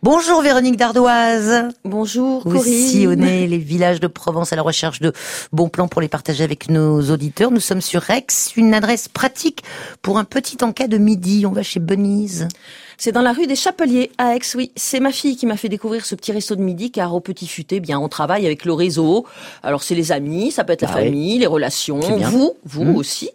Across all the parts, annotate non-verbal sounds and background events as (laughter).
Bonjour Véronique Dardoise. Bonjour Vous Corinne. sillonnez (laughs) les villages de Provence à la recherche de bons plans pour les partager avec nos auditeurs. Nous sommes sur Aix, une adresse pratique pour un petit encas de midi. On va chez Benise. C'est dans la rue des Chapeliers à Aix, oui. C'est ma fille qui m'a fait découvrir ce petit resto de midi car au Petit Futé, bien, on travaille avec le réseau. Alors c'est les amis, ça peut être la Bah oui. famille, les relations, vous, vous Mhm. aussi.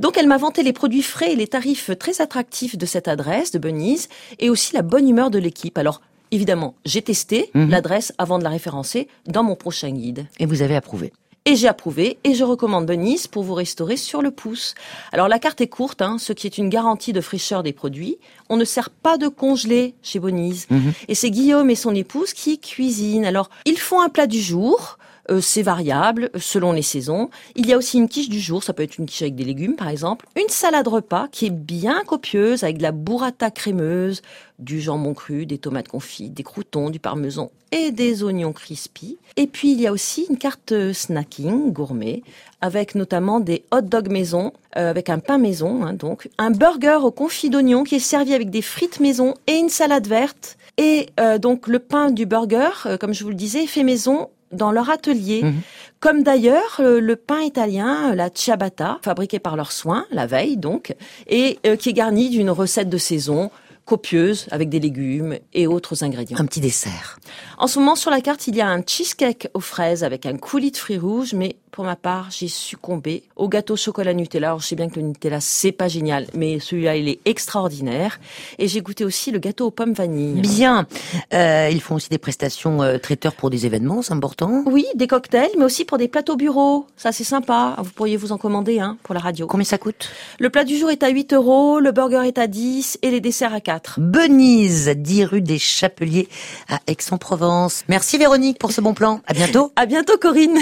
Donc elle m'a vanté les produits frais et les tarifs très attractifs de cette adresse de Benise et aussi la bonne humeur de l'équipe. Alors évidemment, j'ai testé Mhm. l'adresse avant de la référencer dans mon prochain guide. Et vous avez approuvé. Et j'ai approuvé et je recommande Benise pour vous restaurer sur le pouce. Alors la carte est courte, hein, ce qui est une garantie de fraîcheur des produits. On ne sert pas de congelé chez Bonise. Mhm. Et c'est Guillaume et son épouse qui cuisinent. Alors ils font un plat du jour. Euh, c'est variable euh, selon les saisons. Il y a aussi une quiche du jour, ça peut être une quiche avec des légumes par exemple. Une salade repas qui est bien copieuse avec de la burrata crémeuse, du jambon cru, des tomates confites, des croutons, du parmesan et des oignons crispy. Et puis il y a aussi une carte euh, snacking gourmet avec notamment des hot dogs maison, euh, avec un pain maison, hein, donc un burger au confit d'oignons qui est servi avec des frites maison et une salade verte. Et euh, donc le pain du burger, euh, comme je vous le disais, fait maison dans leur atelier. Mhm. Comme d'ailleurs euh, le pain italien, la ciabatta, fabriqué par leurs soins, la veille donc, et euh, qui est garni d'une recette de saison copieuse avec des légumes et autres ingrédients. Un petit dessert. En ce moment, sur la carte, il y a un cheesecake aux fraises avec un coulis de fruits rouges, mais pour ma part, j'ai succombé au gâteau chocolat Nutella. Alors, je sais bien que le Nutella, c'est pas génial, mais celui-là, il est extraordinaire. Et j'ai goûté aussi le gâteau aux pommes vanille. Bien. Euh, ils font aussi des prestations euh, traiteurs pour des événements, c'est important. Oui, des cocktails, mais aussi pour des plateaux bureau. Ça, c'est sympa. Vous pourriez vous en commander, hein, pour la radio. Combien ça coûte? Le plat du jour est à 8 euros, le burger est à 10 et les desserts à 4. Benise, 10 rue des Chapeliers à Aix-en-Provence. Merci Véronique pour ce bon plan. À bientôt. À bientôt, Corinne.